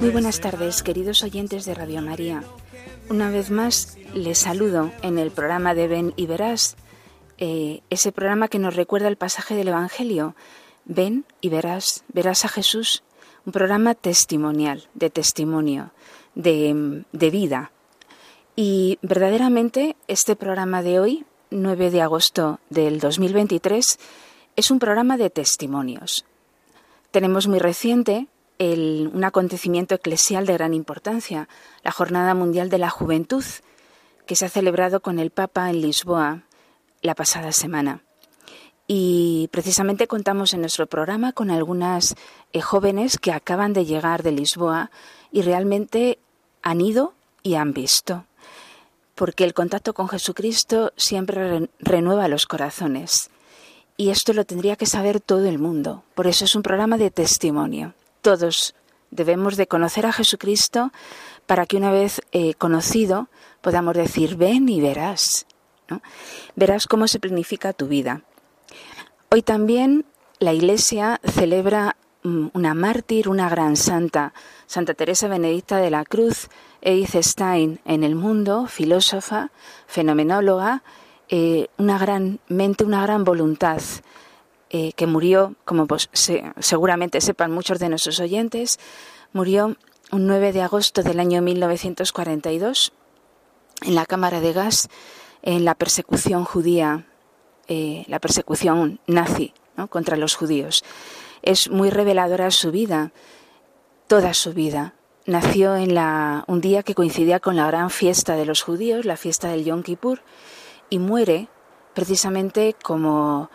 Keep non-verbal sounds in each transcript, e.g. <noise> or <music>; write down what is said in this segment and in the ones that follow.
Muy buenas tardes, queridos oyentes de Radio María. Una vez más les saludo en el programa de Ven y Verás, eh, ese programa que nos recuerda el pasaje del Evangelio. Ven y verás, verás a Jesús, un programa testimonial, de testimonio, de, de vida. Y verdaderamente este programa de hoy, 9 de agosto del 2023, es un programa de testimonios. Tenemos muy reciente un acontecimiento eclesial de gran importancia, la Jornada Mundial de la Juventud, que se ha celebrado con el Papa en Lisboa la pasada semana. Y precisamente contamos en nuestro programa con algunas eh, jóvenes que acaban de llegar de Lisboa y realmente han ido y han visto. Porque el contacto con Jesucristo siempre re- renueva los corazones. Y esto lo tendría que saber todo el mundo. Por eso es un programa de testimonio. Todos debemos de conocer a Jesucristo para que una vez eh, conocido podamos decir, ven y verás. Verás cómo se planifica tu vida. Hoy también la Iglesia celebra mm, una mártir, una gran santa, Santa Teresa Benedicta de la Cruz, Edith Stein en el mundo, filósofa, fenomenóloga, eh, una gran mente, una gran voluntad, eh, que murió, como pues, se- seguramente sepan muchos de nuestros oyentes, murió un 9 de agosto del año 1942 en la cámara de gas en la persecución judía, eh, la persecución nazi contra los judíos. Es muy reveladora su vida, toda su vida. Nació en la, un día que coincidía con la gran fiesta de los judíos, la fiesta del Yom Kippur, y muere precisamente como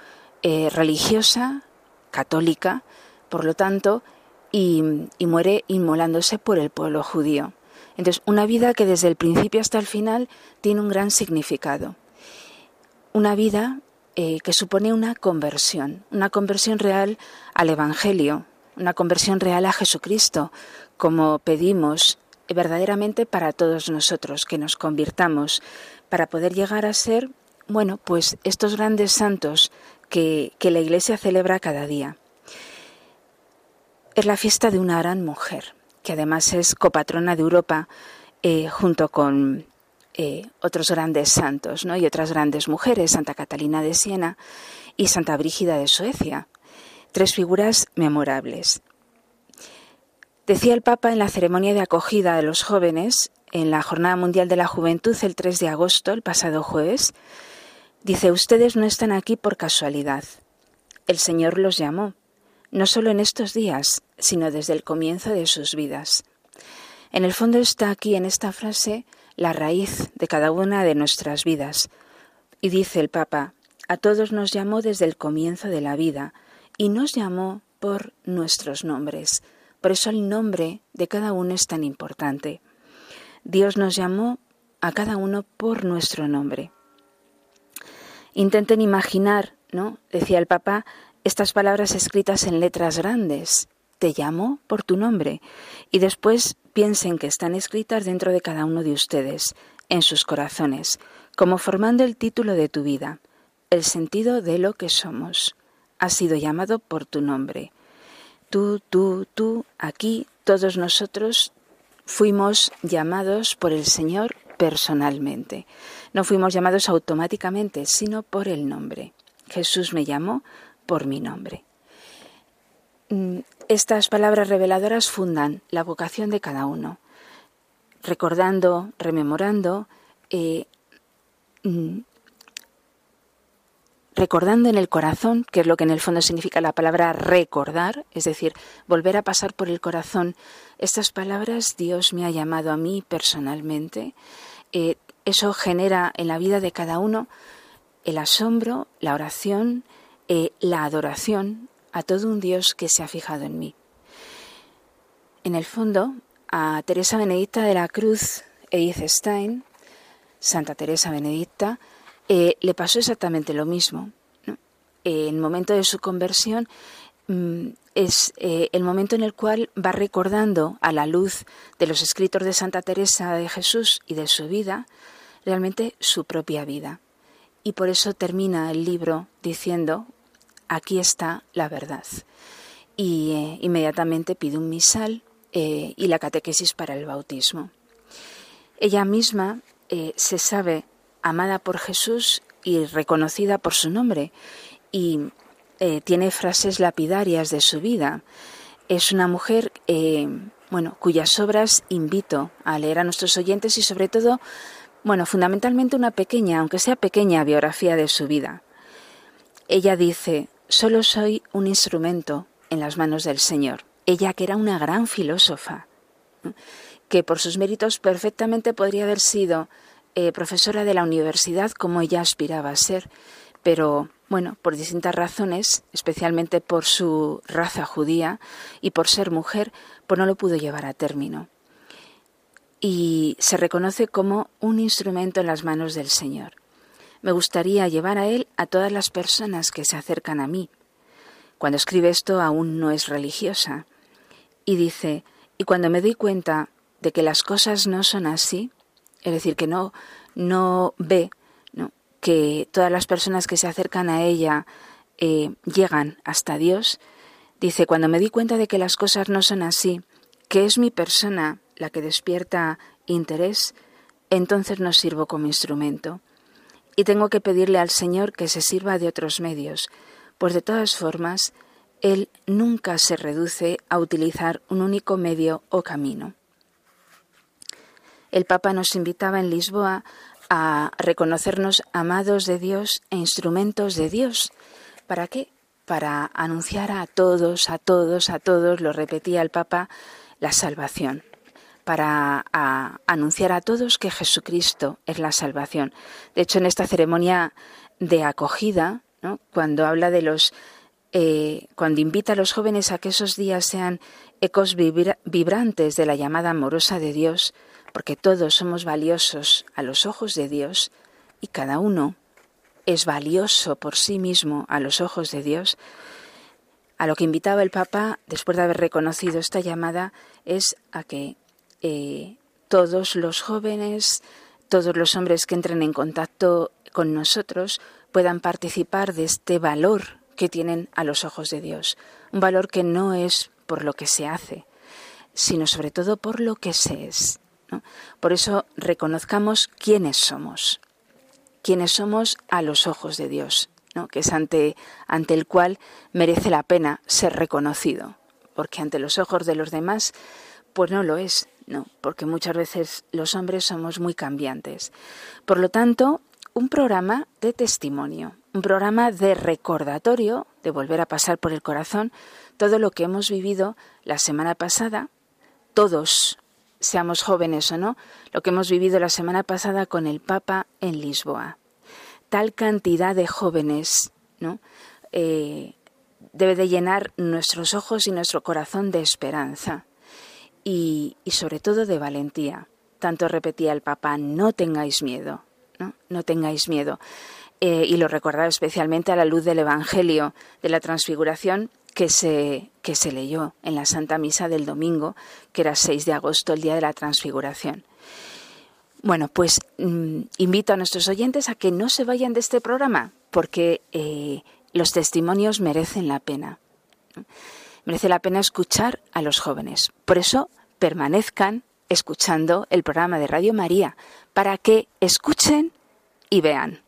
eh, religiosa, católica, por lo tanto, y, muere inmolándose por el pueblo judío. Entonces, una vida que desde el principio hasta el final tiene un gran significado. Una vida eh, que supone una conversión, una conversión real al Evangelio, una conversión real a Jesucristo, como pedimos verdaderamente para todos nosotros, que nos convirtamos, para poder llegar a ser, bueno, pues estos grandes santos que, la Iglesia celebra cada día. Es la fiesta de una gran mujer, que además es copatrona de Europa, eh, junto con eh, otros grandes santos ¿no? y otras grandes mujeres, Santa Catalina de Siena y Santa Brígida de Suecia. Tres figuras memorables. Decía el Papa en la ceremonia de acogida de los jóvenes, en la Jornada Mundial de la Juventud, el 3 de agosto, el pasado jueves, dice, ustedes no están aquí por casualidad. El Señor los llamó, no solo en estos días, sino desde el comienzo de sus vidas. En el fondo está aquí en esta frase la raíz de cada una de nuestras vidas. Y dice el Papa, a todos nos llamó desde el comienzo de la vida y nos llamó por nuestros nombres. Por eso el nombre de cada uno es tan importante. Dios nos llamó a cada uno por nuestro nombre. Intenten imaginar, ¿no? Decía el Papa, estas palabras escritas en letras grandes. Te llamo por tu nombre. Y después piensen que están escritas dentro de cada uno de ustedes, en sus corazones, como formando el título de tu vida, el sentido de lo que somos. Has sido llamado por tu nombre. Tú, tú, tú, aquí, todos nosotros fuimos llamados por el Señor personalmente. No fuimos llamados automáticamente, sino por el nombre. Jesús me llamó por mi nombre. Mm, Estas palabras reveladoras fundan la vocación de cada uno, recordando, rememorando, eh, mm, recordando en el corazón, que es lo que en el fondo significa la palabra recordar, es decir, volver a pasar por el corazón estas palabras, Dios me ha llamado a mí personalmente, eh, eso genera en la vida de cada uno el asombro, la oración, eh, la adoración a todo un Dios que se ha fijado en mí. En el fondo, a Teresa Benedicta de la Cruz Edith Stein Santa Teresa Benedicta, eh, le pasó exactamente lo mismo. en el momento de su conversión mm, es eh, el momento en el cual va recordando a la luz de los escritos de Santa Teresa de Jesús y de su vida, realmente su propia vida. Y por eso termina el libro diciendo, aquí está la verdad. Y eh, inmediatamente pide un misal eh, y la catequesis para el bautismo. Ella misma se sabe amada por Jesús y reconocida por su nombre. Y eh, tiene frases lapidarias de su vida. Es una mujer, eh, bueno, cuyas obras invito a leer a nuestros oyentes y sobre todo, bueno, fundamentalmente una pequeña, aunque sea pequeña, biografía de su vida. Ella dice, solo soy un instrumento en las manos del Señor. Ella que era una gran filósofa, que por sus méritos perfectamente podría haber sido eh, profesora de la universidad como ella aspiraba a ser, pero bueno, por distintas razones, especialmente por su raza judía y por ser mujer, pues no lo pudo llevar a término. Y se reconoce como un instrumento en las manos del Señor. Me gustaría llevar a Él a todas las personas que se acercan a mí. Cuando escribe esto aún no es religiosa. Y dice, y cuando me doy cuenta de que las cosas no son así, es decir, que no, no ve que todas las personas que se acercan a ella eh, llegan hasta Dios, dice, cuando me di cuenta de que las cosas no son así, que es mi persona la que despierta interés, entonces no sirvo como instrumento. Y tengo que pedirle al Señor que se sirva de otros medios, pues de todas formas, Él nunca se reduce a utilizar un único medio o camino. El Papa nos invitaba en Lisboa a reconocernos amados de Dios e instrumentos de Dios. ¿Para qué? Para anunciar a todos, a todos, a todos, lo repetía el Papa, la salvación. Para anunciar a todos que Jesucristo es la salvación. De hecho, en esta ceremonia de acogida, cuando habla de los eh, cuando invita a los jóvenes a que esos días sean ecos vibrantes de la llamada amorosa de Dios, porque todos somos valiosos a los ojos de Dios y cada uno es valioso por sí mismo a los ojos de Dios, a lo que invitaba el Papa, después de haber reconocido esta llamada, es a que eh, todos los jóvenes, todos los hombres que entren en contacto con nosotros puedan participar de este valor que tienen a los ojos de Dios. Un valor que no es por lo que se hace, sino sobre todo por lo que se es. Por eso reconozcamos quiénes somos, quiénes somos a los ojos de Dios, que es ante, ante el cual merece la pena ser reconocido, porque ante los ojos de los demás, pues no lo es, no, porque muchas veces los hombres somos muy cambiantes. Por lo tanto, un programa de testimonio, un programa de recordatorio, de volver a pasar por el corazón todo lo que hemos vivido la semana pasada, todos seamos jóvenes o no, lo que hemos vivido la semana pasada con el Papa en Lisboa. Tal cantidad de jóvenes, ¿no? Eh, debe de llenar nuestros ojos y nuestro corazón de esperanza y, sobre todo de valentía. Tanto repetía el Papa, no tengáis miedo, no, no tengáis miedo. Eh, y lo recordaba especialmente a la luz del Evangelio de la Transfiguración, que se, que se leyó en la Santa Misa del domingo, que era 6 de agosto, el día de la Transfiguración. Bueno, pues mm, invito a nuestros oyentes a que no se vayan de este programa, porque eh, los testimonios merecen la pena. Merece la pena escuchar a los jóvenes. Por eso permanezcan escuchando el programa de Radio María, para que escuchen y vean.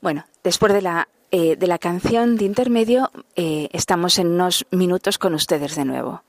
Bueno, después de la eh, de la canción de intermedio eh, estamos en unos minutos con ustedes de nuevo.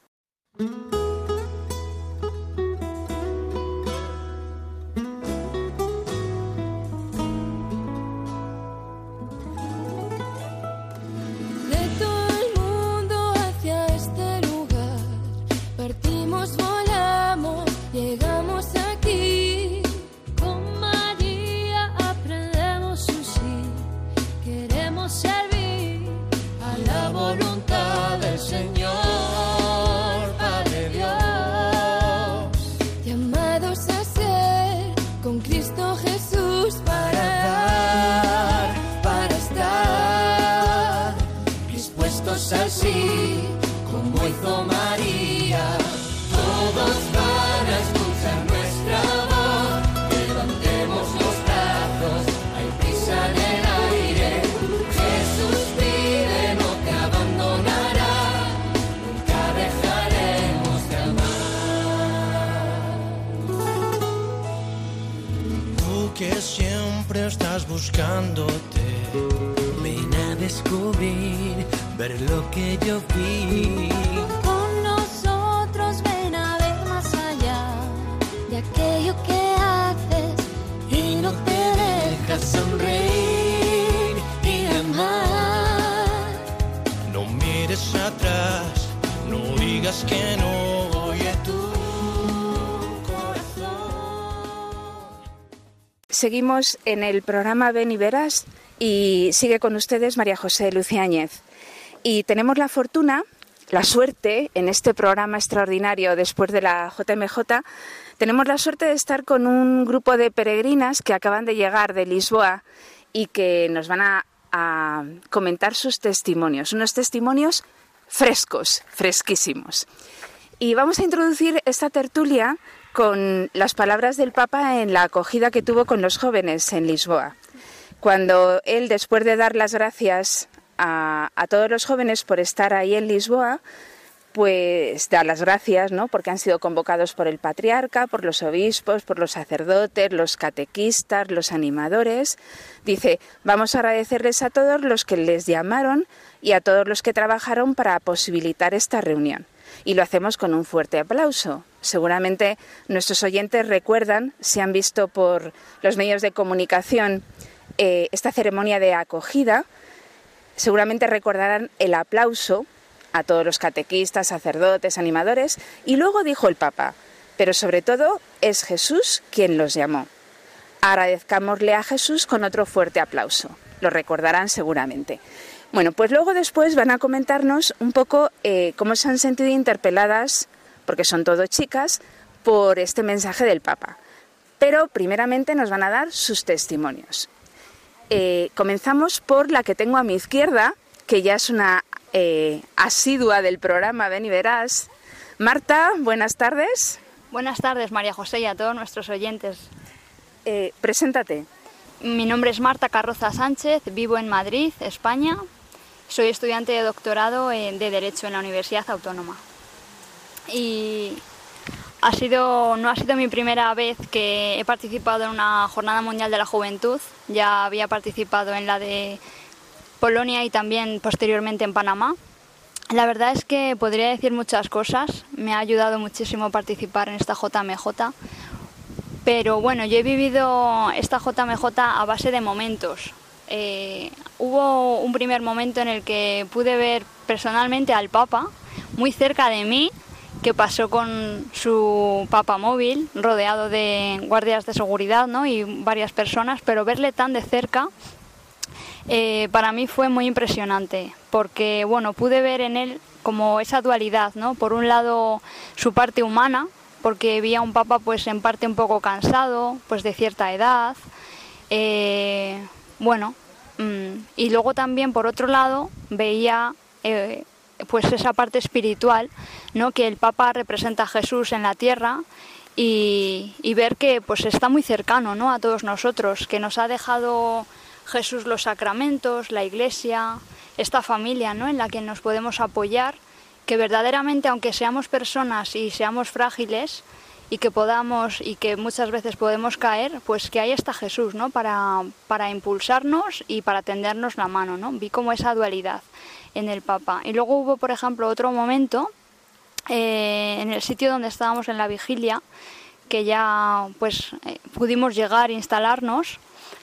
Ver lo que yo vi. Con nosotros ven a ver más allá de aquello que haces y no te dejas sonreír y amar. No mires atrás, no digas que no. Seguimos en el programa Ven y Verás y sigue con ustedes María José Luciáñez. Y tenemos la fortuna, la suerte en este programa extraordinario después de la JMJ, tenemos la suerte de estar con un grupo de peregrinas que acaban de llegar de Lisboa y que nos van a, comentar sus testimonios, unos testimonios frescos, fresquísimos. Y vamos a introducir esta tertulia con las palabras del Papa en la acogida que tuvo con los jóvenes en Lisboa. Cuando él, después de dar las gracias a, todos los jóvenes por estar ahí en Lisboa, pues dar las gracias, ¿no? Porque han sido convocados por el patriarca, por los obispos, por los sacerdotes, los catequistas, los animadores. Dice, vamos a agradecerles a todos los que les llamaron y a todos los que trabajaron para posibilitar esta reunión. Y lo hacemos con un fuerte aplauso. Seguramente nuestros oyentes recuerdan, si han visto por los medios de comunicación eh, esta ceremonia de acogida, seguramente recordarán el aplauso a todos los catequistas, sacerdotes, animadores, y luego dijo el Papa, pero sobre todo es Jesús quien los llamó. Agradezcámosle a Jesús con otro fuerte aplauso. Lo recordarán seguramente. Bueno, pues luego después van a comentarnos un poco eh, cómo se han sentido interpeladas, porque son todo chicas, por este mensaje del Papa. Pero primeramente nos van a dar sus testimonios. Eh, comenzamos por la que tengo a mi izquierda, que ya es una eh, asidua del programa Ven y Verás. Marta, buenas tardes. Buenas tardes, María José, y a todos nuestros oyentes. Eh, preséntate. Mi nombre es Marta Carroza Sánchez, vivo en Madrid, España. Soy estudiante de doctorado de Derecho en la Universidad Autónoma. Y ha sido, no ha sido mi primera vez que he participado en una Jornada Mundial de la Juventud. Ya había participado en la de Polonia y también posteriormente en Panamá. La verdad es que podría decir muchas cosas. Me ha ayudado muchísimo participar en esta JMJ. Pero bueno, yo he vivido esta JMJ a base de momentos. Eh, hubo un primer momento en el que pude ver personalmente al Papa muy cerca de mí, que pasó con su Papa móvil, rodeado de guardias de seguridad ¿no? y varias personas, pero verle tan de cerca eh, para mí fue muy impresionante, porque bueno, pude ver en él como esa dualidad, ¿no? Por un lado su parte humana, porque vi a un papa pues en parte un poco cansado, pues de cierta edad, eh, bueno, mm, y luego también por otro lado veía eh, pues esa parte espiritual, ¿no? Que el papa representa a Jesús en la tierra y, ver que pues está muy cercano, ¿no? A todos nosotros, que nos ha dejado Jesús los sacramentos, la iglesia, esta familia ¿no? en la que nos podemos apoyar, que verdaderamente aunque seamos personas y seamos frágiles y que podamos y que muchas veces podemos caer, pues que ahí está Jesús ¿no? para, para impulsarnos y para tendernos la mano. ¿no? Vi como esa dualidad en el Papa. Y luego hubo, por ejemplo, otro momento eh, en el sitio donde estábamos en la vigilia, que ya pues eh, pudimos llegar instalarnos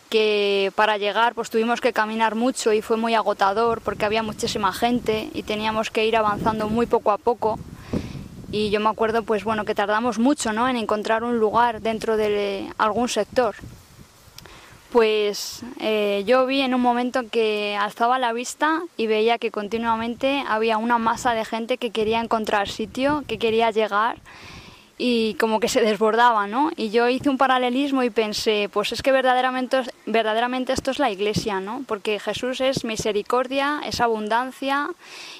que para llegar pues tuvimos que caminar mucho y fue muy agotador porque había muchísima gente y teníamos que ir avanzando muy poco a poco y yo me acuerdo pues bueno que tardamos mucho ¿no? en encontrar un lugar dentro de algún sector pues eh, yo vi en un momento que alzaba la vista y veía que continuamente había una masa de gente que quería encontrar sitio, que quería llegar y como que se desbordaba, ¿no? Y yo hice un paralelismo y pensé, pues es que verdaderamente, verdaderamente esto es la iglesia, ¿no? Porque Jesús es misericordia, es abundancia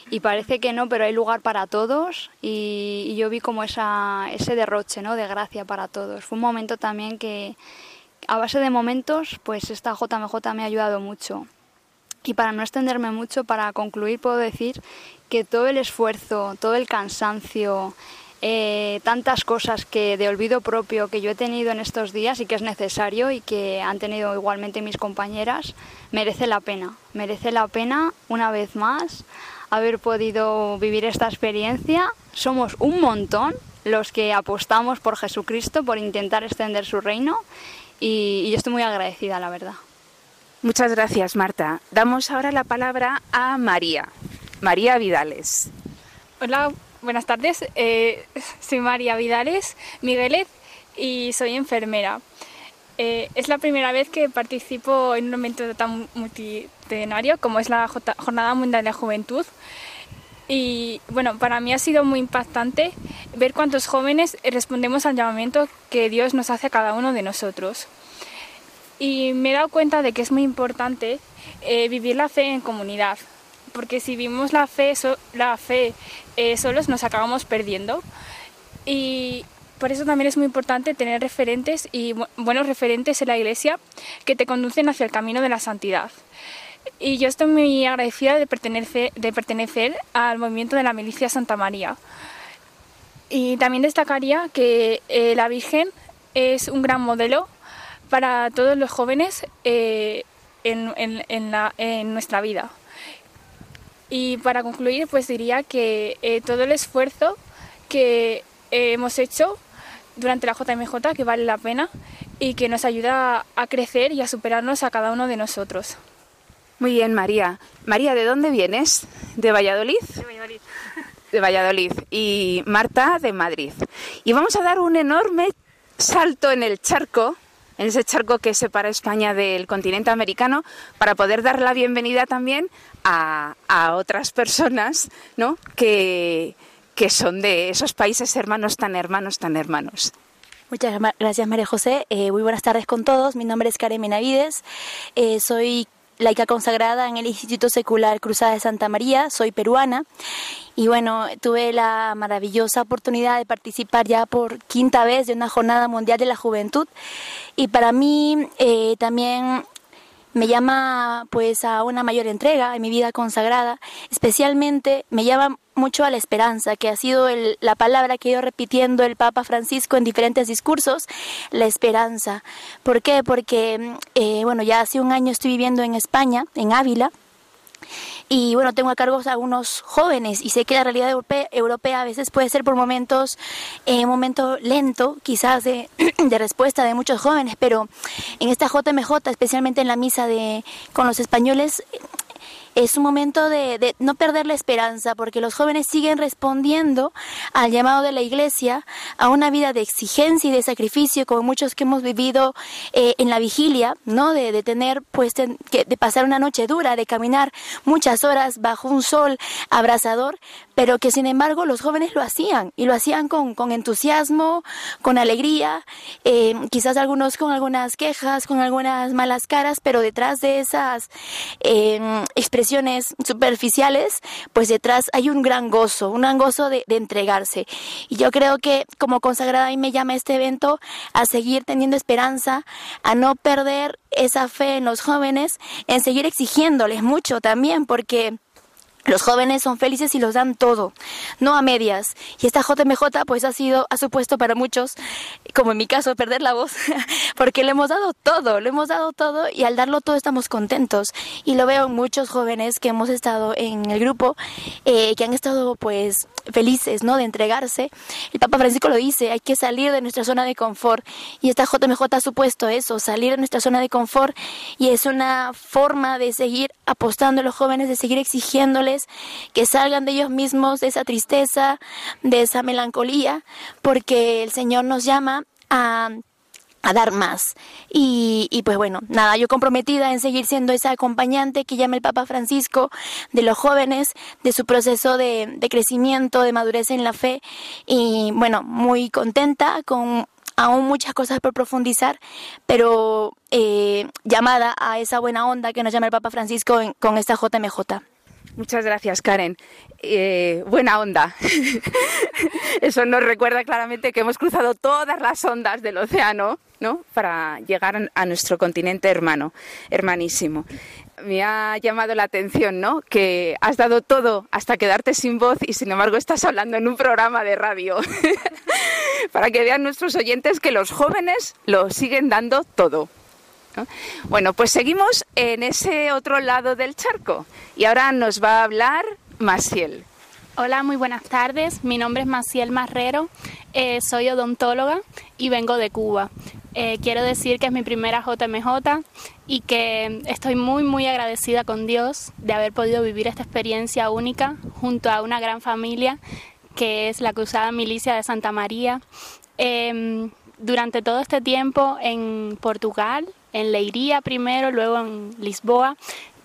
y parece que no, pero hay lugar para todos y, yo vi como esa, ese derroche, ¿no? De gracia para todos. Fue un momento también que, a base de momentos, pues esta JMJ me ha ayudado mucho. Y para no extenderme mucho, para concluir, puedo decir que todo el esfuerzo, todo el cansancio, eh, tantas cosas que de olvido propio que yo he tenido en estos días y que es necesario y que han tenido igualmente mis compañeras, merece la pena. Merece la pena, una vez más, haber podido vivir esta experiencia. Somos un montón los que apostamos por Jesucristo, por intentar extender su reino y, y yo estoy muy agradecida, la verdad. Muchas gracias, Marta. Damos ahora la palabra a María. María Vidales. Hola, Buenas tardes, eh, soy María Vidales Miguelet y soy enfermera. Eh, es la primera vez que participo en un evento tan multitudinario como es la Jornada Mundial de la Juventud. Y bueno, para mí ha sido muy impactante ver cuántos jóvenes respondemos al llamamiento que Dios nos hace a cada uno de nosotros. Y me he dado cuenta de que es muy importante eh, vivir la fe en comunidad, porque si vivimos la fe, la fe eh, solos nos acabamos perdiendo. Y por eso también es muy importante tener referentes y buenos referentes en la iglesia que te conducen hacia el camino de la santidad. Y yo estoy muy agradecida de pertenecer, de pertenecer al movimiento de la milicia Santa María. Y también destacaría que eh, la Virgen es un gran modelo para todos los jóvenes eh, en nuestra vida. Y para concluir, pues diría que eh, todo el esfuerzo que eh, hemos hecho durante la JMJ, que vale la pena y que nos ayuda a crecer y a superarnos a cada uno de nosotros. Muy bien, María. María, ¿de dónde vienes? ¿De Valladolid? De Valladolid. De Valladolid. Y Marta, de Madrid. Y vamos a dar un enorme salto en el charco en ese charco que separa España del continente americano, para poder dar la bienvenida también a, otras personas ¿no? que, que son de esos países hermanos tan hermanos, tan hermanos. Muchas gracias María José. Eh, muy buenas tardes con todos. Mi nombre es Karen Menavides. Eh, soy laica consagrada en el Instituto Secular Cruzada de Santa María. Soy peruana y bueno, tuve la maravillosa oportunidad de participar ya por quinta vez de una jornada mundial de la juventud y para mí eh, también me llama pues a una mayor entrega en mi vida consagrada, especialmente me llama mucho a la esperanza, que ha sido la palabra que ha repitiendo el Papa Francisco en diferentes discursos, la esperanza. ¿Por qué? Porque, eh, bueno, ya hace un año estoy viviendo en España, en Ávila, y bueno, tengo a cargo a algunos jóvenes y sé que la realidad europea, a veces puede ser por momentos, eh, un momento lento, quizás de, <clears throat> de, respuesta de muchos jóvenes, pero en esta JMJ, especialmente en la misa de, con los españoles, es un momento de, no perder la esperanza, porque los jóvenes siguen respondiendo al llamado de la Iglesia a una vida de exigencia y de sacrificio, como muchos que hemos vivido eh, en la vigilia, ¿no? De, tener, pues, de, de pasar una noche dura, de caminar muchas horas bajo un sol abrasador, pero que sin embargo los jóvenes lo hacían y lo hacían con, con entusiasmo, con alegría, eh, quizás algunos con algunas quejas, con algunas malas caras, pero detrás de esas eh, expresiones superficiales, pues detrás hay un gran gozo, un gran gozo de, entregarse. Y yo creo que como consagrada mí me llama este evento a seguir teniendo esperanza, a no perder esa fe en los jóvenes, en seguir exigiéndoles mucho también, porque los jóvenes son felices y los dan todo, no a medias. Y esta JMJ pues ha sido, ha supuesto para muchos, como en mi caso, perder la voz, <laughs> porque le hemos dado todo, le hemos dado todo y al darlo todo estamos contentos. Y lo veo en muchos jóvenes que hemos estado en el grupo, eh, que han estado pues felices, ¿no? De entregarse. El Papa Francisco lo dice, hay que salir de nuestra zona de confort. Y esta JMJ ha supuesto eso, salir de nuestra zona de confort. Y es una forma de seguir apostando a los jóvenes, de seguir que salgan de ellos mismos de esa tristeza, de esa melancolía, porque el Señor nos llama a dar más. Y, pues bueno, nada, yo comprometida en seguir siendo esa acompañante que llama el Papa Francisco de los jóvenes, de su proceso de, de crecimiento, de madurez en la fe. Y bueno, muy contenta con aún muchas cosas por profundizar, pero eh, llamada a esa buena onda que nos llama el Papa Francisco en, con esta JMJ. Muchas gracias, Karen. Eh, buena onda. <laughs> Eso nos recuerda claramente que hemos cruzado todas las ondas del océano, ¿no? Para llegar a nuestro continente hermano, hermanísimo. Me ha llamado la atención, ¿no? Que has dado todo hasta quedarte sin voz y sin embargo estás hablando en un programa de radio. <laughs> Para que vean nuestros oyentes que los jóvenes lo siguen dando todo. ¿No? Bueno, pues seguimos en ese otro lado del charco y ahora nos va a hablar Maciel. Hola, muy buenas tardes. Mi nombre es Maciel Marrero, eh, soy odontóloga y vengo de Cuba. Eh, quiero decir que es mi primera JMJ y que estoy muy muy agradecida con Dios de haber podido vivir esta experiencia única junto a una gran familia que es la Cruzada Milicia de Santa María. Eh, durante todo este tiempo en Portugal, en Leiría primero, luego en Lisboa,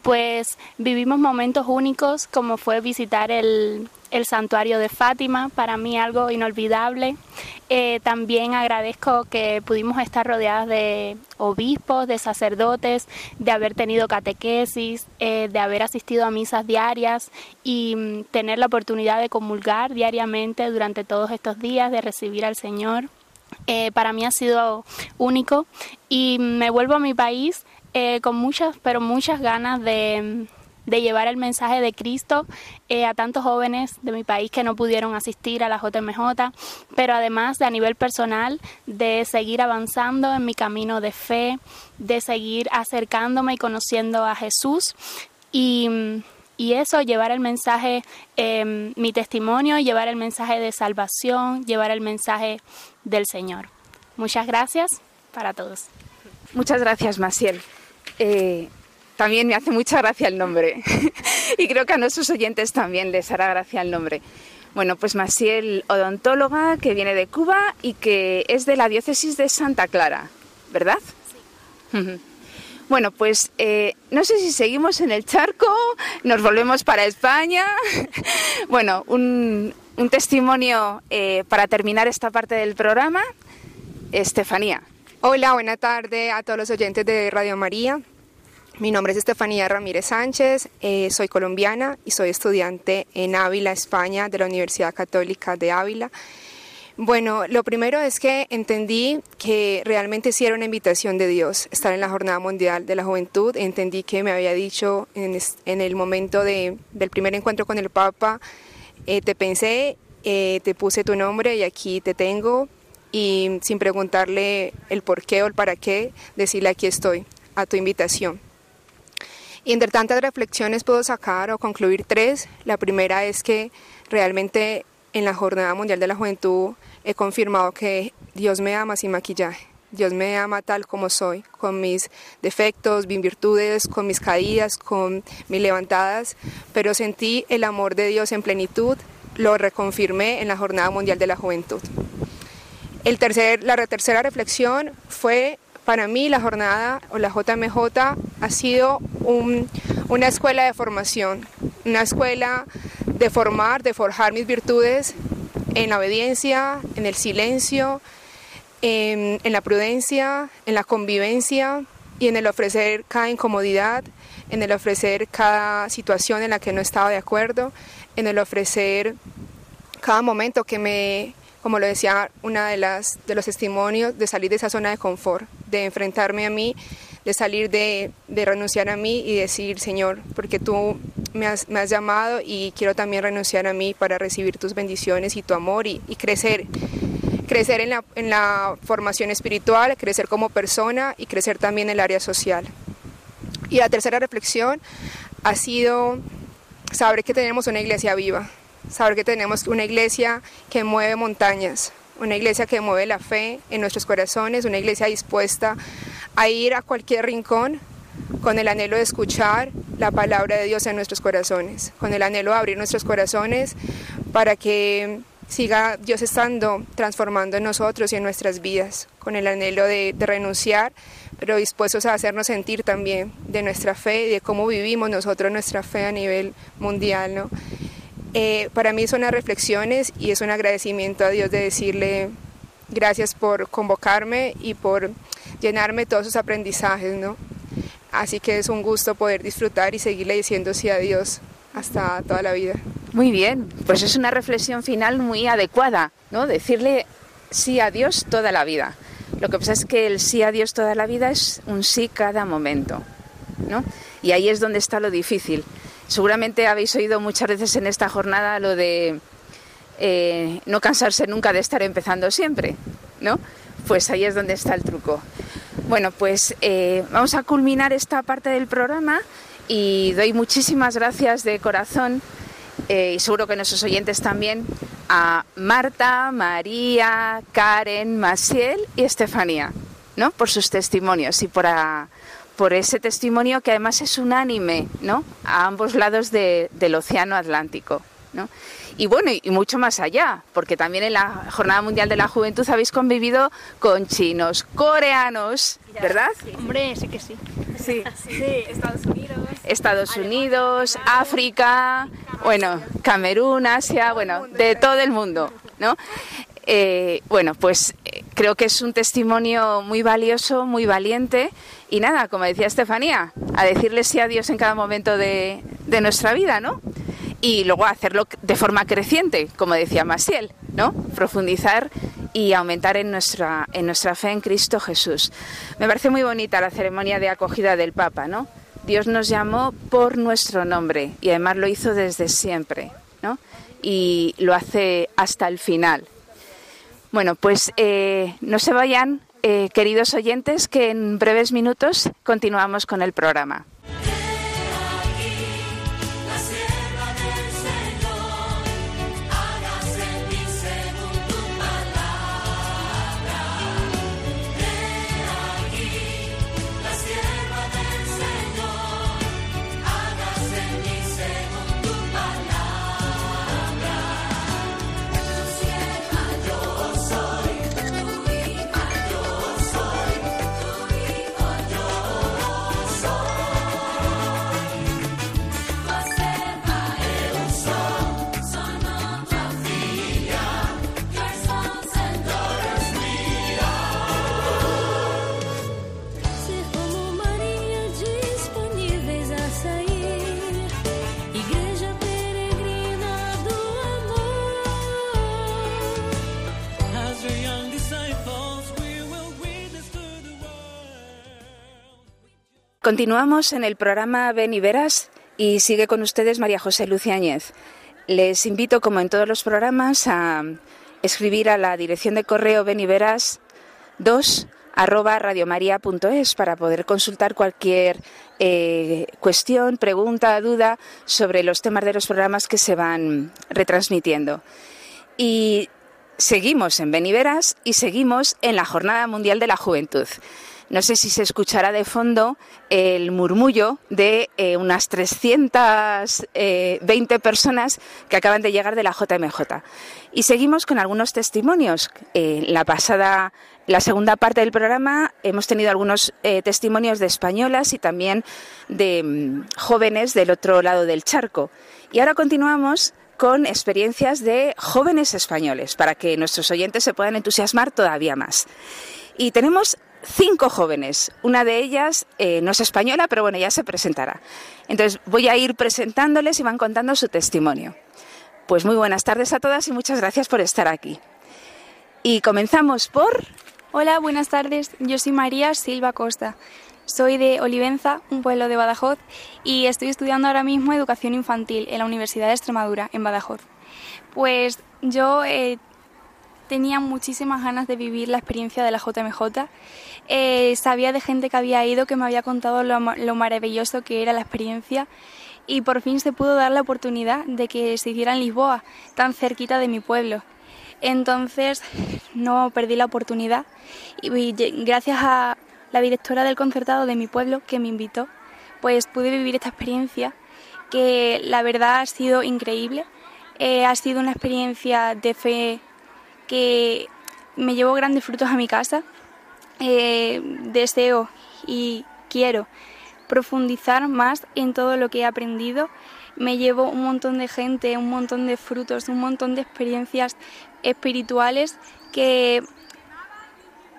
pues vivimos momentos únicos como fue visitar el, el santuario de Fátima, para mí algo inolvidable. Eh, también agradezco que pudimos estar rodeadas de obispos, de sacerdotes, de haber tenido catequesis, eh, de haber asistido a misas diarias y mm, tener la oportunidad de comulgar diariamente durante todos estos días, de recibir al Señor. Eh, para mí ha sido único. Y me vuelvo a mi país eh, con muchas, pero muchas ganas de, llevar el mensaje de Cristo eh, a tantos jóvenes de mi país que no pudieron asistir a la JMJ, pero además de a nivel personal, de seguir avanzando en mi camino de fe, de seguir acercándome y conociendo a Jesús. Y, eso, llevar el mensaje, mi testimonio, llevar el mensaje de salvación, llevar el mensaje del Señor. Muchas gracias para todos. Muchas gracias, Maciel. Eh, también me hace mucha gracia el nombre <laughs> y creo que a nuestros oyentes también les hará gracia el nombre. Bueno, pues Maciel, odontóloga que viene de Cuba y que es de la diócesis de Santa Clara, ¿verdad? Sí. Bueno, pues eh, no sé si seguimos en el charco, nos volvemos para España. <laughs> bueno, un, un testimonio eh, para terminar esta parte del programa. Estefanía. Hola, buena tarde a todos los oyentes de Radio María. Mi nombre es Estefanía Ramírez Sánchez, eh, soy colombiana y soy estudiante en Ávila, España, de la Universidad Católica de Ávila. Bueno, lo primero es que entendí que realmente sí era una invitación de Dios estar en la Jornada Mundial de la Juventud. Entendí que me había dicho en, en el momento de, del primer encuentro con el Papa, eh, te pensé, eh, te puse tu nombre y aquí te tengo. Y sin preguntarle el por qué o el para qué, decirle aquí estoy, a tu invitación. Y entre tantas reflexiones puedo sacar o concluir tres. La primera es que realmente en la Jornada Mundial de la Juventud he confirmado que Dios me ama sin maquillaje. Dios me ama tal como soy, con mis defectos, mis virtudes, con mis caídas, con mis levantadas, pero sentí el amor de Dios en plenitud, lo reconfirmé en la Jornada Mundial de la Juventud. El tercer, la tercera reflexión fue, para mí la jornada o la JMJ ha sido un, una escuela de formación, una escuela de formar, de forjar mis virtudes en la obediencia, en el silencio, en, en, la prudencia, en la convivencia y en el ofrecer cada incomodidad, en el ofrecer cada situación en la que no estaba de acuerdo, en el ofrecer cada momento que me, como lo decía una de las de los testimonios, de salir de esa zona de confort, de enfrentarme a mí, de salir de, de renunciar a mí y decir, Señor, porque tú me has, me has, llamado y quiero también renunciar a mí para recibir tus bendiciones y tu amor y, y crecer. Crecer en la, en la, formación espiritual, crecer como persona y crecer también en el área social. Y la tercera reflexión ha sido saber que tenemos una iglesia viva, saber que tenemos una iglesia que mueve montañas, una iglesia que mueve la fe en nuestros corazones, una iglesia dispuesta a ir a cualquier rincón con el anhelo de escuchar la palabra de Dios en nuestros corazones, con el anhelo de abrir nuestros corazones para que siga Dios estando transformando en nosotros y en nuestras vidas, con el anhelo de, renunciar, pero dispuestos a hacernos sentir también de nuestra fe y de cómo vivimos nosotros nuestra fe a nivel mundial. ¿no? Eh, para mí son unas reflexiones y es un agradecimiento a Dios de decirle gracias por convocarme y por llenarme todos esos aprendizajes, ¿no? Así que es un gusto poder disfrutar y seguirle diciendo sí a Dios hasta toda la vida. Muy bien, pues es una reflexión final muy adecuada, ¿no? Decirle sí a Dios toda la vida. Lo que pasa es que el sí a Dios toda la vida es un sí cada momento, ¿no? Y ahí es donde está lo difícil. Seguramente habéis oído muchas veces en esta jornada lo de eh, no cansarse nunca de estar empezando siempre, ¿no? Pues ahí es donde está el truco. Bueno, pues eh, vamos a culminar esta parte del programa y doy muchísimas gracias de corazón eh, y seguro que nuestros oyentes también a Marta, María, Karen, Maciel y Estefanía, ¿no? Por sus testimonios y por, a, por ese testimonio que además es unánime, ¿no? A ambos lados de, del Océano Atlántico, ¿no? Y bueno, y mucho más allá, porque también en la Jornada Mundial de la Juventud habéis convivido con chinos, coreanos, ¿verdad? Hombre, sí que sí. Sí. <laughs> Sí, Estados Unidos. Estados Unidos, África, bueno, Camerún, Asia, bueno, de todo el mundo, ¿no? Eh, bueno, pues eh, creo que es un testimonio muy valioso, muy valiente y nada, como decía Estefanía, a decirle sí a Dios en cada momento de, de nuestra vida, ¿no? Y luego hacerlo de forma creciente, como decía Masiel, ¿no? Profundizar y aumentar en nuestra, en nuestra fe en Cristo Jesús. Me parece muy bonita la ceremonia de acogida del Papa, ¿no? Dios nos llamó por nuestro nombre y además lo hizo desde siempre, ¿no? Y lo hace hasta el final. Bueno, pues eh, no se vayan, eh, queridos oyentes, que en breves minutos continuamos con el programa. Continuamos en el programa Ven y y sigue con ustedes María José Luciáñez. Les invito, como en todos los programas, a escribir a la dirección de correo ven y verás 2 arroba radiomaria.es para poder consultar cualquier eh, cuestión, pregunta, duda sobre los temas de los programas que se van retransmitiendo. Y seguimos en Beniveras y seguimos en la Jornada Mundial de la Juventud. No sé si se escuchará de fondo el murmullo de eh, unas 320 personas que acaban de llegar de la JMJ. Y seguimos con algunos testimonios. Eh, la pasada, la segunda parte del programa, hemos tenido algunos eh, testimonios de españolas y también de mm, jóvenes del otro lado del charco. Y ahora continuamos con experiencias de jóvenes españoles para que nuestros oyentes se puedan entusiasmar todavía más. Y tenemos cinco jóvenes. Una de ellas eh, no es española, pero bueno, ya se presentará. Entonces voy a ir presentándoles y van contando su testimonio. Pues muy buenas tardes a todas y muchas gracias por estar aquí. Y comenzamos por... Hola, buenas tardes. Yo soy María Silva Costa. Soy de Olivenza, un pueblo de Badajoz, y estoy estudiando ahora mismo educación infantil en la Universidad de Extremadura, en Badajoz. Pues yo eh, tenía muchísimas ganas de vivir la experiencia de la JMJ. Eh, sabía de gente que había ido que me había contado lo, ma- lo maravilloso que era la experiencia y por fin se pudo dar la oportunidad de que se hiciera en Lisboa, tan cerquita de mi pueblo. Entonces no perdí la oportunidad y, gracias a la directora del concertado de mi pueblo que me invitó, pues pude vivir esta experiencia que la verdad ha sido increíble. Eh, ha sido una experiencia de fe que me llevó grandes frutos a mi casa. Eh, deseo y quiero profundizar más en todo lo que he aprendido. Me llevo un montón de gente, un montón de frutos, un montón de experiencias espirituales que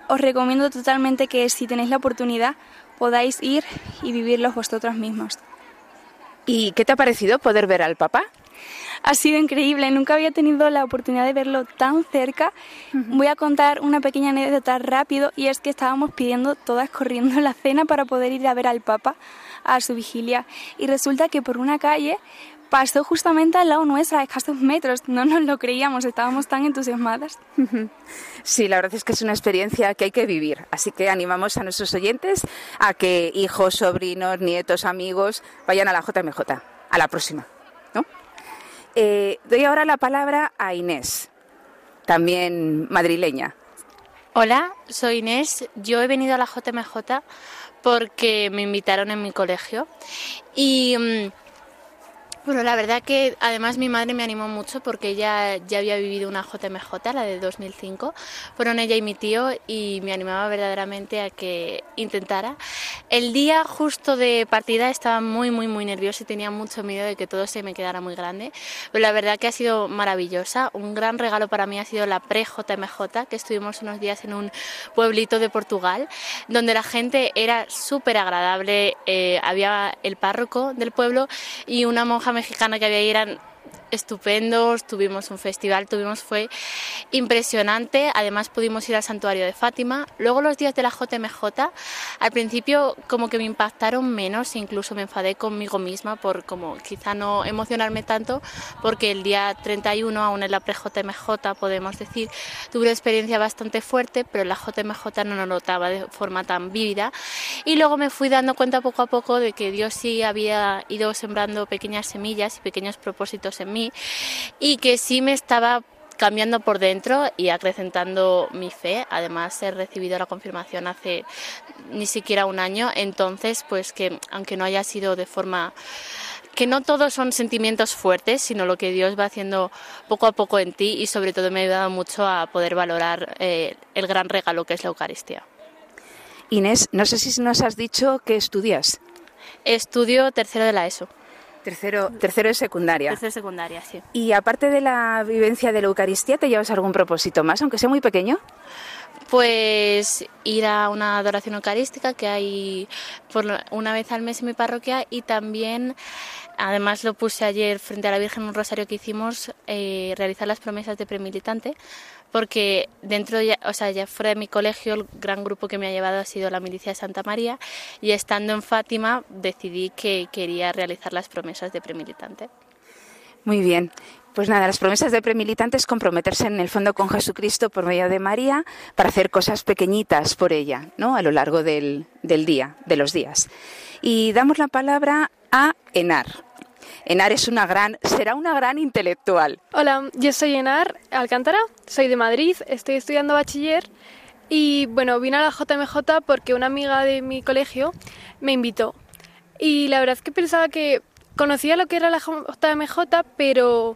os recomiendo totalmente que si tenéis la oportunidad podáis ir y vivirlos vosotros mismos. ¿Y qué te ha parecido poder ver al Papa? Ha sido increíble, nunca había tenido la oportunidad de verlo tan cerca. Voy a contar una pequeña anécdota rápido y es que estábamos pidiendo todas corriendo la cena para poder ir a ver al Papa a su vigilia y resulta que por una calle pasó justamente al lado nuestra, a escasos metros. No nos lo creíamos, estábamos tan entusiasmadas. Sí, la verdad es que es una experiencia que hay que vivir, así que animamos a nuestros oyentes a que hijos, sobrinos, nietos, amigos vayan a la JMJ. A la próxima. Eh, doy ahora la palabra a Inés, también madrileña. Hola, soy Inés. Yo he venido a la JMJ porque me invitaron en mi colegio y mm, bueno, la verdad que además mi madre me animó mucho porque ella ya había vivido una JMJ, la de 2005. Fueron ella y mi tío y me animaba verdaderamente a que intentara. El día justo de partida estaba muy, muy, muy nerviosa y tenía mucho miedo de que todo se me quedara muy grande. Pero la verdad que ha sido maravillosa. Un gran regalo para mí ha sido la pre-JMJ, que estuvimos unos días en un pueblito de Portugal, donde la gente era súper agradable. Eh, había el párroco del pueblo y una monja mexicana que había ahí estupendos, tuvimos un festival, tuvimos fue impresionante, además pudimos ir al santuario de Fátima. Luego los días de la JMJ, al principio como que me impactaron menos, incluso me enfadé conmigo misma por como quizá no emocionarme tanto, porque el día 31, aún en la pre-JMJ podemos decir, tuve una experiencia bastante fuerte, pero la JMJ no lo notaba de forma tan vívida. Y luego me fui dando cuenta poco a poco de que Dios sí había ido sembrando pequeñas semillas y pequeños propósitos en mí y que sí me estaba cambiando por dentro y acrecentando mi fe. Además, he recibido la confirmación hace ni siquiera un año, entonces, pues que aunque no haya sido de forma que no todos son sentimientos fuertes, sino lo que Dios va haciendo poco a poco en ti y sobre todo me ha ayudado mucho a poder valorar eh, el gran regalo que es la Eucaristía. Inés, no sé si nos has dicho que estudias. Estudio tercero de la ESO. Tercero, tercero de secundaria. Tercero de secundaria, sí. Y aparte de la vivencia de la Eucaristía, ¿te llevas algún propósito más, aunque sea muy pequeño? Pues ir a una adoración eucarística que hay por una vez al mes en mi parroquia y también, además lo puse ayer frente a la Virgen en un rosario que hicimos, eh, realizar las promesas de premilitante, porque dentro, ya, o sea, ya fuera de mi colegio, el gran grupo que me ha llevado ha sido la milicia de Santa María y estando en Fátima decidí que quería realizar las promesas de premilitante. Muy bien. Pues nada, las promesas de premilitante es comprometerse en el fondo con Jesucristo por medio de María para hacer cosas pequeñitas por ella, ¿no? A lo largo del, del día, de los días. Y damos la palabra a Enar. Enar es una gran, será una gran intelectual. Hola, yo soy Enar Alcántara, soy de Madrid, estoy estudiando bachiller y bueno, vine a la JMJ porque una amiga de mi colegio me invitó. Y la verdad es que pensaba que conocía lo que era la JMJ, pero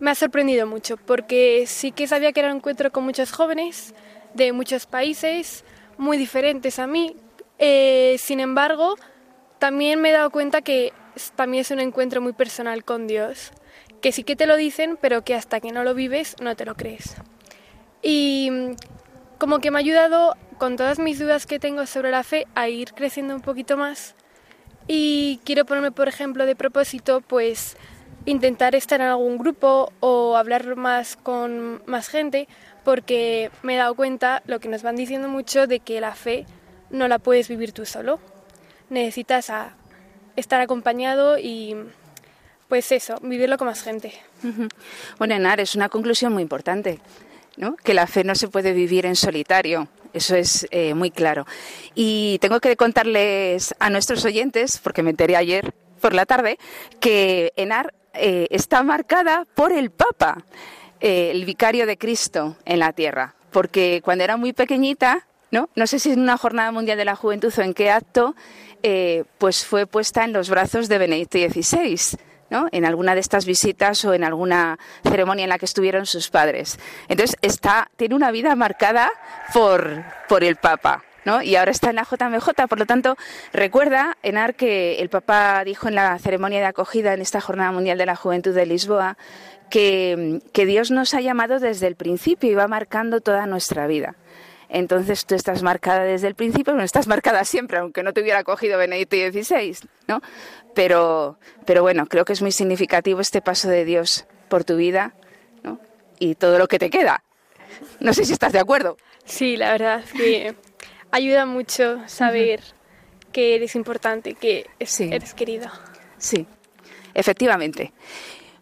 me ha sorprendido mucho porque sí que sabía que era un encuentro con muchos jóvenes de muchos países muy diferentes a mí. Eh, sin embargo, también me he dado cuenta que también es un encuentro muy personal con Dios, que sí que te lo dicen, pero que hasta que no lo vives no te lo crees. Y mm, como que me ha ayudado con todas mis dudas que tengo sobre la fe a ir creciendo un poquito más. Y quiero ponerme, por ejemplo, de propósito, pues intentar estar en algún grupo o hablar más con más gente, porque me he dado cuenta, lo que nos van diciendo mucho, de que la fe no la puedes vivir tú solo. Necesitas a estar acompañado y pues eso, vivirlo con más gente. Bueno, Enar, es una conclusión muy importante, ¿no? Que la fe no se puede vivir en solitario. Eso es eh, muy claro. Y tengo que contarles a nuestros oyentes, porque me enteré ayer por la tarde, que Enar eh, está marcada por el Papa, eh, el vicario de Cristo en la tierra. Porque cuando era muy pequeñita, ¿no? No sé si en una jornada mundial de la juventud o en qué acto, eh, pues fue puesta en los brazos de Benedicto XVI ¿no? En alguna de estas visitas o en alguna ceremonia en la que estuvieron sus padres. Entonces está, tiene una vida marcada por, por el Papa. ¿no? Y ahora está en la JMJ, por lo tanto, recuerda, Enar, que el Papa dijo en la ceremonia de acogida en esta Jornada Mundial de la Juventud de Lisboa que, que Dios nos ha llamado desde el principio y va marcando toda nuestra vida. Entonces tú estás marcada desde el principio, no estás marcada siempre, aunque no te hubiera cogido Benedicto XVI, ¿no? Pero, pero bueno, creo que es muy significativo este paso de Dios por tu vida, ¿no? Y todo lo que te queda. No sé si estás de acuerdo. Sí, la verdad que ayuda mucho saber que eres importante, que es- eres querido. Sí, efectivamente.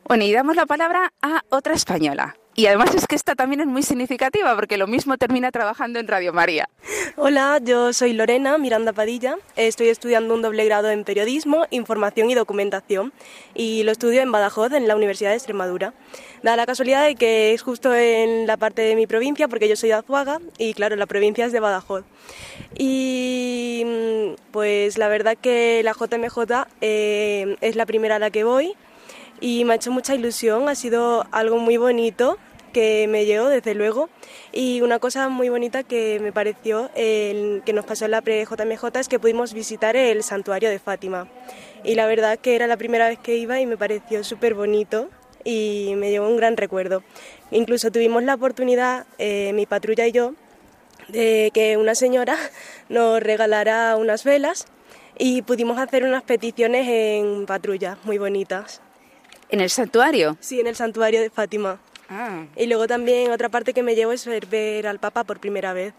Bueno, y damos la palabra a otra española. Y además es que esta también es muy significativa porque lo mismo termina trabajando en Radio María. Hola, yo soy Lorena Miranda Padilla. Estoy estudiando un doble grado en periodismo, información y documentación y lo estudio en Badajoz, en la Universidad de Extremadura. Da la casualidad de que es justo en la parte de mi provincia, porque yo soy de Azuaga y claro, la provincia es de Badajoz. Y mm, pues la verdad que la JMJ eh, es la primera a la que voy y me ha hecho mucha ilusión, ha sido algo muy bonito que me llegó desde luego y una cosa muy bonita que me pareció que nos pasó en la pre-JMJ es que pudimos visitar el santuario de Fátima y la verdad que era la primera vez que iba y me pareció súper bonito y me llevó un gran recuerdo. Incluso tuvimos la oportunidad, eh, mi patrulla y yo, de que una señora <laughs> nos regalara unas velas y pudimos hacer unas peticiones en patrulla muy bonitas. ¿En el santuario? Sí, en el santuario de Fátima. Ah. Y luego también otra parte que me llevo es ver, ver al Papa por primera vez.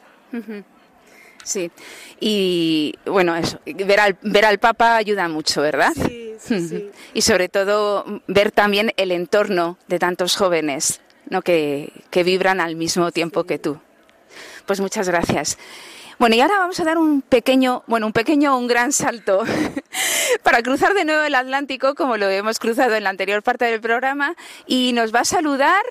Sí, y bueno, eso, ver al, ver al Papa ayuda mucho, ¿verdad? Sí, sí, <laughs> sí. Y sobre todo ver también el entorno de tantos jóvenes ¿no? que, que vibran al mismo tiempo que tú. Pues muchas gracias. Bueno, y ahora vamos a dar un pequeño, bueno, un pequeño, un gran salto <laughs> para cruzar de nuevo el Atlántico, como lo hemos cruzado en la anterior parte del programa, y nos va a saludar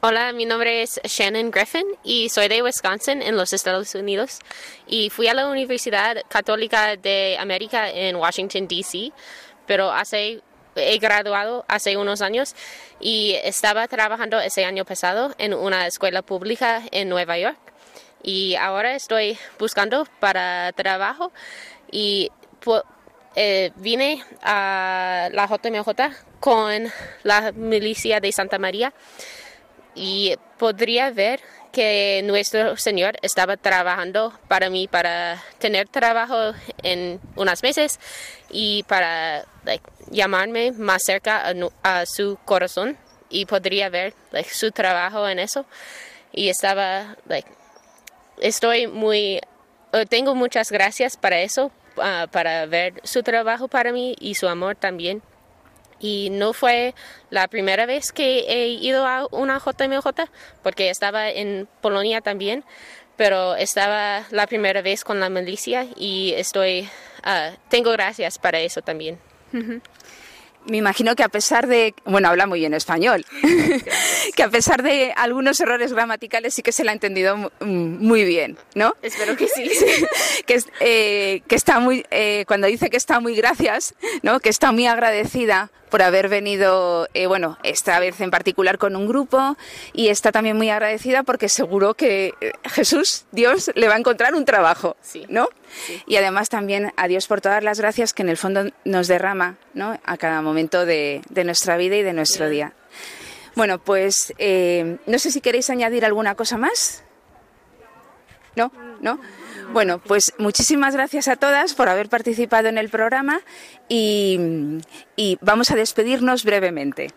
Hola, mi nombre es Shannon Griffin y soy de Wisconsin, en los Estados Unidos. Y fui a la Universidad Católica de América en Washington, D.C., pero hace, he graduado hace unos años y estaba trabajando ese año pasado en una escuela pública en Nueva York. Y ahora estoy buscando para trabajo y eh, vine a la JMJ con la milicia de Santa María y podría ver que nuestro Señor estaba trabajando para mí para tener trabajo en unos meses y para like, llamarme más cerca a, a su corazón y podría ver like, su trabajo en eso. Y estaba like, estoy muy eh, tengo muchas gracias para eso ah, para ver su trabajo para mí y su amor también y no fue la primera vez que he ido a una JMJ, porque estaba en Polonia también, pero estaba la primera vez con la milicia y estoy, ah, tengo gracias para eso también. Me imagino que a pesar de, bueno, habla muy bien español, <laughs> que a pesar de algunos errores gramaticales sí que se la ha entendido mm, muy bien, ¿no? Espero que <laughs> sí. que, es- eh, que está muy, eh, cuando dice que está muy gracias, ¿no? Que está muy agradecida por haber venido, eh, bueno, esta vez en particular con un grupo y está también muy agradecida porque seguro que eh, Jesús, Dios, le va a encontrar un trabajo, ¿no? Y además también a Dios por todas las gracias que en el fondo nos derrama, ¿no? A cada momento de, de nuestra vida y de nuestro día. Bueno, pues eh, no sé si queréis añadir alguna cosa más. ¿No? ¿No? Bueno, pues muchísimas gracias a todas por haber participado en el programa y, vamos a despedirnos brevemente.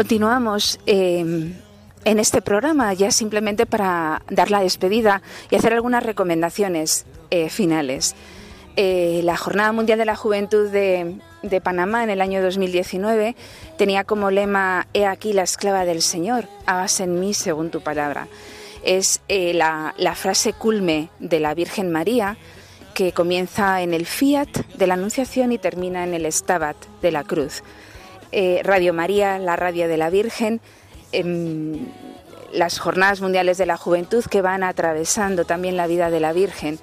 Continuamos eh, en este programa ya simplemente para dar la despedida y hacer algunas recomendaciones eh, finales. Eh, la Jornada Mundial de la Juventud de, Panamá en el año 2019 tenía como lema He aquí la esclava del Señor, hágase en mí según tu palabra. Es la, la frase culme de la Virgen María que comienza en el Fiat de la Anunciación y termina en el Stabat de la Cruz. Eh, radio María, la radio de la Virgen, em, las Jornadas Mundiales de la Juventud que van atravesando también la vida de la Virgen.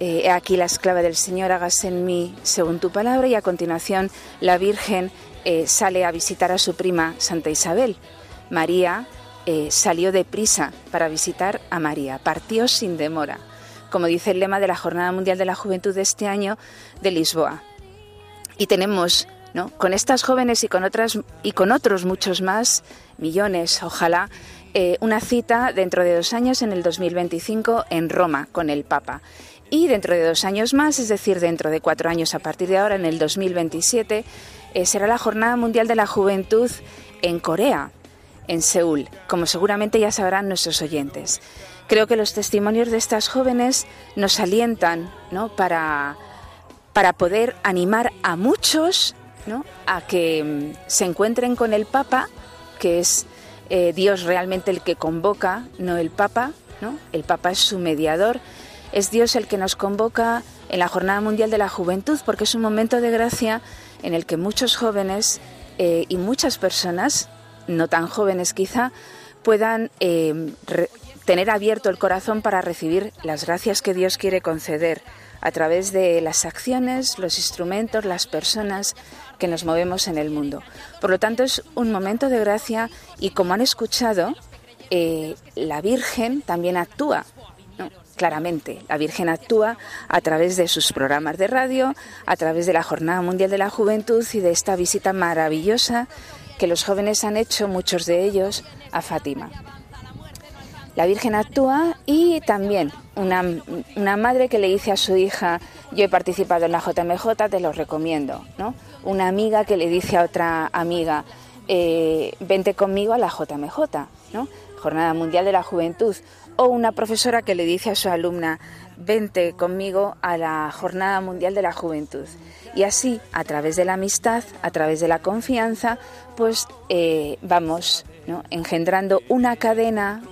Eh, aquí la esclava del Señor, hágase en mí según tu palabra y a continuación la Virgen eh, sale a visitar a su prima Santa Isabel. María salió deprisa para visitar a María, partió sin demora, como dice el lema de la Jornada Mundial de la Juventud de este año de Lisboa. Y tenemos con estas jóvenes y con, otras, y con otros muchos más, millones, ojalá, eh, una cita dentro de dos años, en el 2025, en Roma, con el Papa. Y dentro de dos años más, es decir, dentro de cuatro años a partir de ahora, en el 2027, eh, será la Jornada Mundial de la Juventud en Corea, en Seúl, como seguramente ya sabrán nuestros oyentes. Creo que los testimonios de estas jóvenes nos alientan ¿no? para, para poder animar a muchos a que mm, se encuentren con el Papa, que es eh, Dios realmente el que convoca, no el Papa. ¿no? El Papa es su mediador. Es Dios el que nos convoca en la Jornada Mundial de la Juventud, porque es un momento de gracia en el que muchos jóvenes eh, y muchas personas, no tan jóvenes quizá, puedan eh, tener abierto el corazón para recibir las gracias que Dios quiere conceder a través de las acciones, los instrumentos, las personas que nos movemos en el mundo. Por lo tanto, es un momento de gracia y como han escuchado, eh, la Virgen también actúa. Claramente, la Virgen actúa a través de sus programas de radio, a través de la Jornada Mundial de la Juventud y de esta visita maravillosa que los jóvenes han hecho, muchos de ellos, a Fátima. La Virgen actúa y también una, una madre que le dice a su hija, yo he participado en la JMJ, te lo recomiendo. ¿no? Una amiga que le dice a otra amiga, eh, vente conmigo a la JMJ, ¿no? Jornada Mundial de la Juventud. O una profesora que le dice a su alumna, vente conmigo a la Jornada Mundial de la Juventud. Y así, a través de la amistad, a través de la confianza, pues eh, vamos engendrando una cadena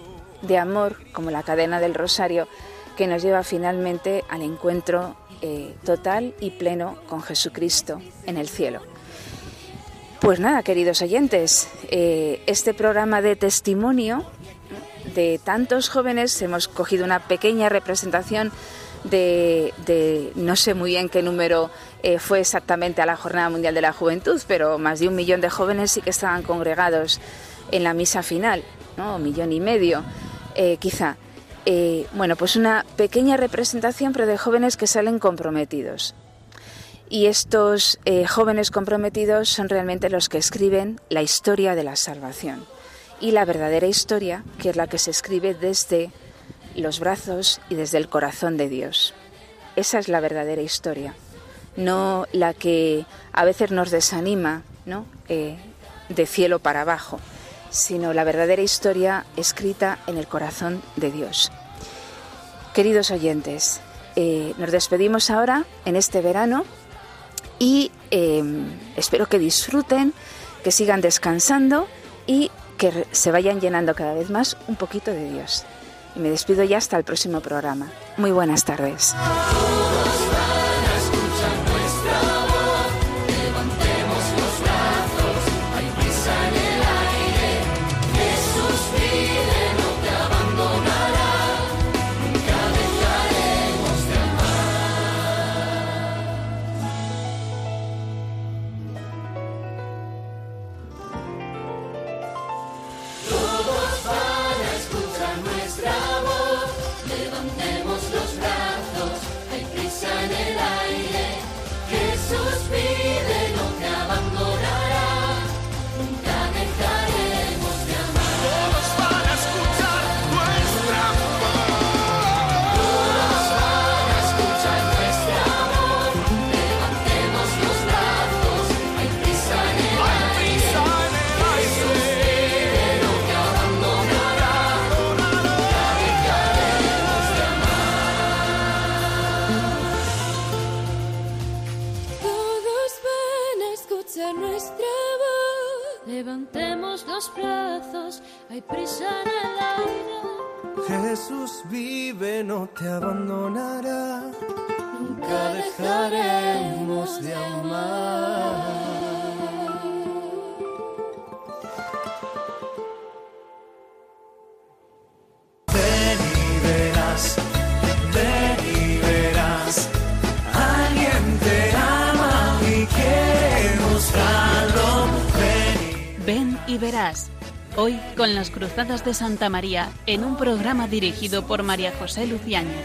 de amor, como la cadena del rosario, que nos lleva finalmente al encuentro eh, total y pleno con Jesucristo en el cielo. Pues nada, queridos oyentes, eh, este programa de testimonio de tantos jóvenes, hemos cogido una pequeña representación de, no sé muy bien qué número eh, fue exactamente a la Jornada Mundial de la Juventud, pero más de un millón de jóvenes sí que estaban congregados en la misa final, ¿no? Un millón y medio, eh, quizá. Eh, bueno, pues una pequeña representación, pero de jóvenes que salen comprometidos. Y estos eh, jóvenes comprometidos son realmente los que escriben la historia de la salvación. Y la verdadera historia, que es la que se escribe desde los brazos y desde el corazón de Dios. Esa es la verdadera historia, no la que a veces nos desanima, ¿no? De cielo para abajo, sino la verdadera historia escrita en el corazón de Dios. Queridos oyentes, eh, nos despedimos ahora en este verano y eh, espero que disfruten, que sigan descansando y que se vayan llenando cada vez más un poquito de Dios. Y me despido ya hasta el próximo programa. Muy buenas tardes. las Cruzadas de Santa María en un programa dirigido por María José Luciáñez.